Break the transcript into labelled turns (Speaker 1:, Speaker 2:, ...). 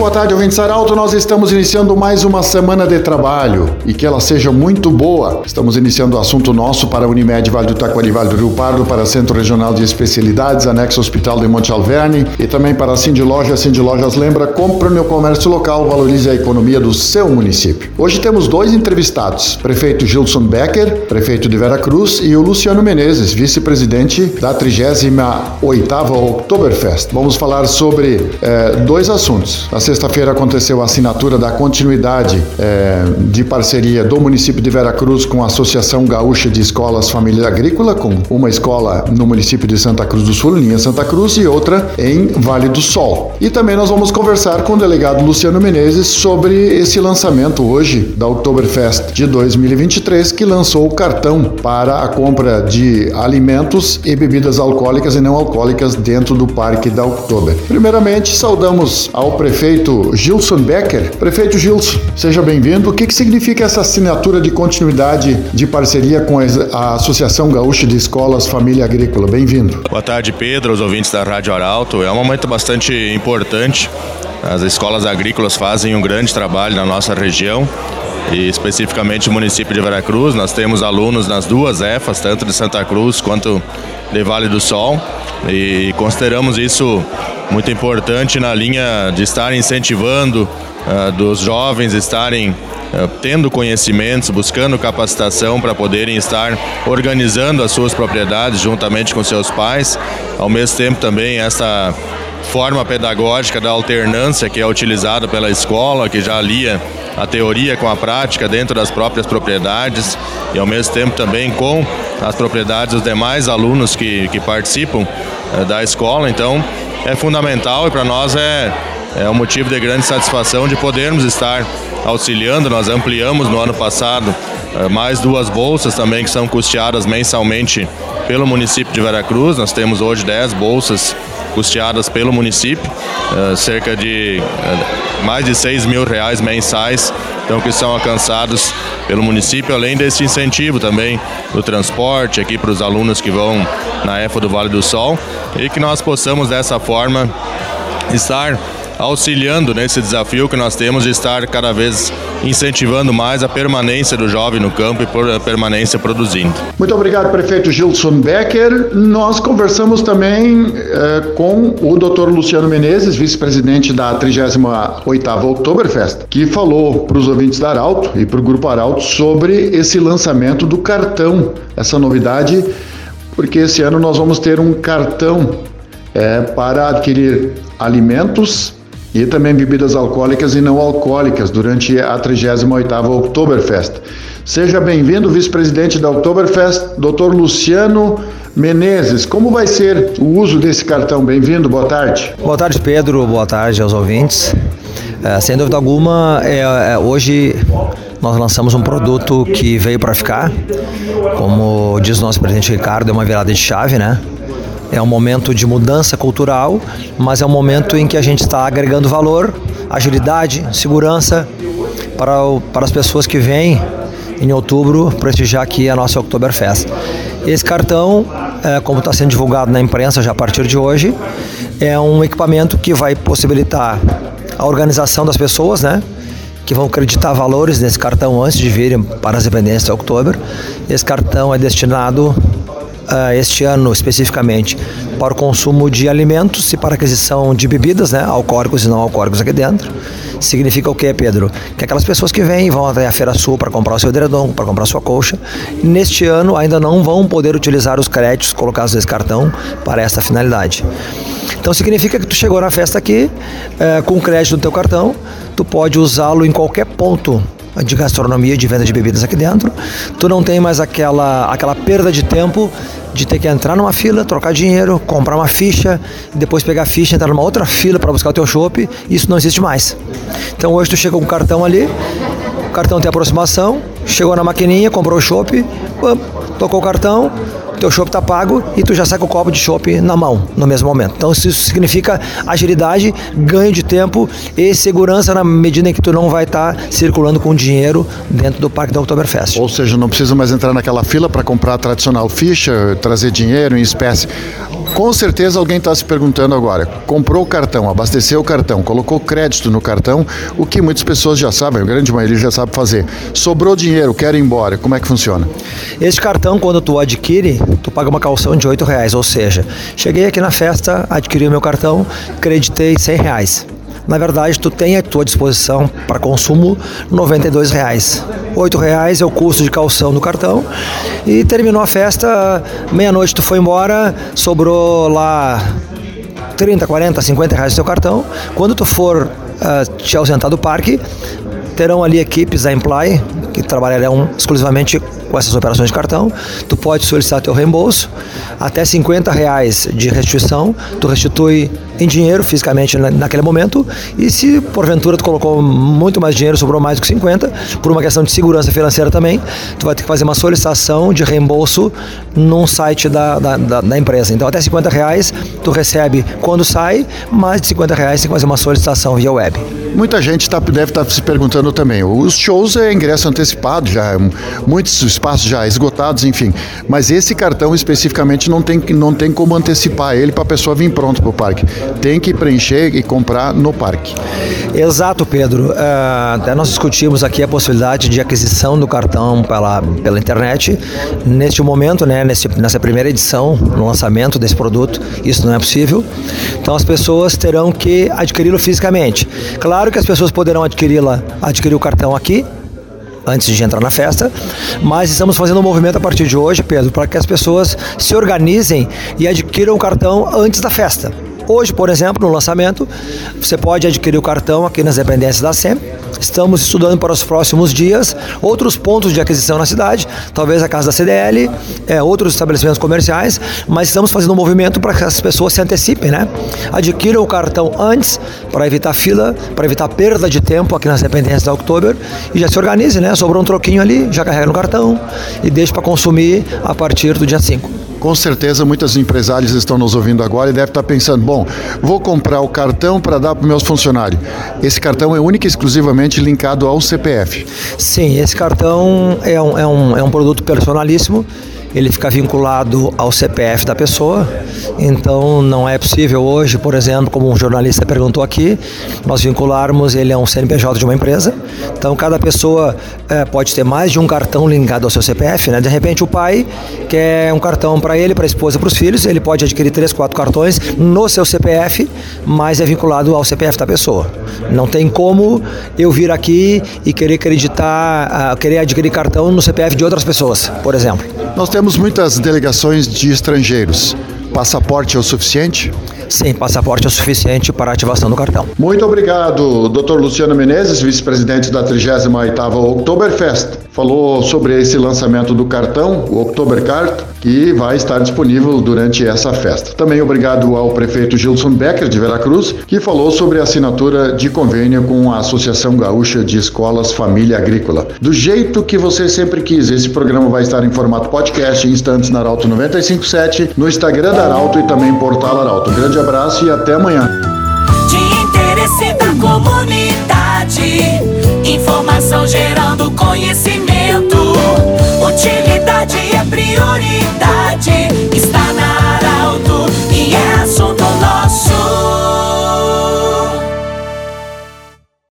Speaker 1: Boa tarde, ouvintes Arauto. Nós estamos iniciando mais uma semana de trabalho e que ela seja muito boa. Estamos iniciando o assunto nosso para a Unimed Vale do Taquari, Vale do Rio Pardo, para Centro Regional de Especialidades, anexo Hospital de Monte Alverne e também para a Cindy Lojas. Cindy Lojas lembra, compre no comércio local, valorize a economia do seu município. Hoje temos dois entrevistados, prefeito Gilson Becker, prefeito de Vera Cruz, e o Luciano Menezes, vice-presidente da 38ª Oktoberfest. Vamos falar sobre eh, dois assuntos. Na sexta-feira aconteceu a assinatura da continuidade é, de parceria do município de Veracruz com a Associação Gaúcha de Escolas Família Agrícola, com uma escola no município de Santa Cruz do Sul, linha Santa Cruz, e outra em Vale do Sol. E também nós vamos conversar com o delegado Luciano Menezes sobre esse lançamento hoje da Oktoberfest de 2023, que lançou o cartão para a compra de alimentos e bebidas alcoólicas e não alcoólicas dentro do Parque da Oktober. Primeiramente, saudamos ao prefeito prefeito Gilson Becker. Prefeito Gilson, seja bem-vindo. O que, que significa essa assinatura de continuidade de parceria com a Associação Gaúcha de Escolas Família Agrícola? Bem-vindo.
Speaker 2: Boa tarde, Pedro, aos ouvintes da Rádio Arauto. É um momento bastante importante. As escolas agrícolas fazem um grande trabalho na nossa região e especificamente o município de Veracruz. Nós temos alunos nas duas EFAs, tanto de Santa Cruz quanto de Vale do Sol, e consideramos isso muito importante na linha de estar incentivando uh, dos jovens estarem uh, tendo conhecimentos, buscando capacitação para poderem estar organizando as suas propriedades juntamente com seus pais. Ao mesmo tempo também essa forma pedagógica da alternância que é utilizada pela escola, que já alia a teoria com a prática dentro das próprias propriedades e ao mesmo tempo também com as propriedades dos demais alunos que, que participam uh, da escola. Então, é fundamental e para nós é, é um motivo de grande satisfação de podermos estar auxiliando. Nós ampliamos no ano passado eh, mais duas bolsas também que são custeadas mensalmente pelo município de Veracruz. Nós temos hoje 10 bolsas custeadas pelo município, eh, cerca de eh, mais de 6 mil reais mensais, então que são alcançados pelo município, além desse incentivo também do transporte aqui para os alunos que vão na EFA do Vale do Sol e que nós possamos dessa forma estar auxiliando nesse desafio que nós temos de estar cada vez incentivando mais a permanência do jovem no campo e a permanência produzindo.
Speaker 1: Muito obrigado, prefeito Gilson Becker. Nós conversamos também eh, com o Dr. Luciano Menezes, vice-presidente da 38ª Oktoberfest, que falou para os ouvintes da Arauto e para o Grupo Arauto sobre esse lançamento do cartão, essa novidade, porque esse ano nós vamos ter um cartão é, para adquirir alimentos e também bebidas alcoólicas e não alcoólicas durante a 38ª Oktoberfest. Seja bem-vindo, vice-presidente da Oktoberfest, Dr. Luciano Menezes. Como vai ser o uso desse cartão? Bem-vindo, boa tarde.
Speaker 3: Boa tarde, Pedro. Boa tarde aos ouvintes. É, sem dúvida alguma, é, é, hoje nós lançamos um produto que veio para ficar. Como diz o nosso presidente Ricardo, é uma virada de chave, né? É um momento de mudança cultural, mas é um momento em que a gente está agregando valor, agilidade, segurança para, o, para as pessoas que vêm em outubro prestigiar aqui a nossa Oktoberfest. Esse cartão, é, como está sendo divulgado na imprensa já a partir de hoje, é um equipamento que vai possibilitar a organização das pessoas, né? que vão acreditar valores nesse cartão antes de virem para as dependências da Oktober. Esse cartão é destinado uh, este ano especificamente para o consumo de alimentos e para aquisição de bebidas, né, alcoólicos e não alcoólicos aqui dentro. Significa o que, Pedro? Que aquelas pessoas que vêm vão até a Feira Sul para comprar o seu edredom, para comprar a sua colcha, neste ano ainda não vão poder utilizar os créditos colocados nesse cartão para esta finalidade. Então significa que tu chegou na festa aqui eh, com crédito no teu cartão, tu pode usá-lo em qualquer ponto de gastronomia, de venda de bebidas aqui dentro. Tu não tem mais aquela, aquela perda de tempo de ter que entrar numa fila, trocar dinheiro, comprar uma ficha, depois pegar a ficha, entrar numa outra fila para buscar o teu chopp. Isso não existe mais. Então hoje tu chega com um cartão ali, o cartão tem aproximação, chegou na maquininha, comprou o chopp, tocou o cartão, teu chopp está pago e tu já sai com o copo de chopp na mão no mesmo momento. Então isso significa agilidade, ganho de tempo e segurança na medida em que tu não vai estar tá circulando com dinheiro dentro do parque da Oktoberfest.
Speaker 1: Ou seja, não precisa mais entrar naquela fila para comprar a tradicional ficha, trazer dinheiro em espécie. Com certeza alguém está se perguntando agora: comprou o cartão, abasteceu o cartão, colocou crédito no cartão, o que muitas pessoas já sabem, a grande maioria já sabe fazer. Sobrou dinheiro, quero ir embora, como é que funciona?
Speaker 3: Esse cartão, quando tu adquire, tu paga uma calção de R$ reais, ou seja, cheguei aqui na festa, adquiri o meu cartão, creditei R$ reais na verdade tu tem à tua disposição para consumo R$ reais. R$ reais é o custo de calção do cartão e terminou a festa, meia-noite tu foi embora, sobrou lá 30, 40, 50 reais do teu cartão. Quando tu for uh, te ausentar do parque, terão ali equipes da Imply que trabalharão exclusivamente com essas operações de cartão. Tu pode solicitar teu reembolso até 50 reais de restituição. Tu restitui em dinheiro fisicamente naquele momento e se porventura tu colocou muito mais dinheiro, sobrou mais do que 50, por uma questão de segurança financeira também, tu vai ter que fazer uma solicitação de reembolso num site da, da, da, da empresa. Então até 50 reais tu recebe quando sai, mais de 50 reais tem que fazer uma solicitação via web.
Speaker 1: Muita gente tá, deve estar tá se perguntando também. Os shows é ingresso antecipado, já muitos espaços já esgotados, enfim. Mas esse cartão especificamente não tem, não tem como antecipar ele para a pessoa vir pronto para o parque. Tem que preencher e comprar no parque.
Speaker 3: Exato, Pedro. Uh, até nós discutimos aqui a possibilidade de aquisição do cartão pela, pela internet. Neste momento, né, nesse, nessa primeira edição, no lançamento desse produto, isso não é possível. Então as pessoas terão que adquiri-lo fisicamente. Claro que as pessoas poderão adquiri-la, adquirir o cartão aqui, antes de entrar na festa, mas estamos fazendo um movimento a partir de hoje, Pedro, para que as pessoas se organizem e adquiram o cartão antes da festa. Hoje, por exemplo, no lançamento, você pode adquirir o cartão aqui nas dependências da SEM. Estamos estudando para os próximos dias outros pontos de aquisição na cidade, talvez a casa da CDL, é, outros estabelecimentos comerciais, mas estamos fazendo um movimento para que as pessoas se antecipem, né? Adquiram o cartão antes para evitar fila, para evitar perda de tempo aqui nas dependências da Oktober e já se organize, né? Sobrou um troquinho ali, já carrega no cartão e deixa para consumir a partir do dia 5.
Speaker 1: Com certeza muitos empresários estão nos ouvindo agora e devem estar pensando: bom, vou comprar o cartão para dar para meus funcionários. Esse cartão é único e exclusivamente linkado ao CPF.
Speaker 3: Sim, esse cartão é um, é um, é um produto personalíssimo ele fica vinculado ao CPF da pessoa. Então não é possível hoje, por exemplo, como um jornalista perguntou aqui, nós vincularmos ele a um CNPJ de uma empresa. Então cada pessoa é, pode ter mais de um cartão ligado ao seu CPF, né? De repente o pai quer um cartão para ele, para a esposa, para os filhos, ele pode adquirir três, quatro cartões no seu CPF, mas é vinculado ao CPF da pessoa. Não tem como eu vir aqui e querer acreditar, uh, querer adquirir cartão no CPF de outras pessoas, por exemplo.
Speaker 1: Nós temos muitas delegações de estrangeiros. Passaporte é o suficiente?
Speaker 3: Sim, passaporte é o suficiente para a ativação do cartão.
Speaker 1: Muito obrigado, Dr. Luciano Menezes, vice-presidente da 38ª Oktoberfest. Falou sobre esse lançamento do cartão, o Oktobercard, que vai estar disponível durante essa festa. Também obrigado ao prefeito Gilson Becker de Veracruz, que falou sobre a assinatura de convênio com a Associação Gaúcha de Escolas Família Agrícola. Do jeito que você sempre quis, esse programa vai estar em formato podcast em instantes na Arauto 957, no Instagram da Arauto e também portal Arauto. grande abraço e até amanhã.
Speaker 4: priori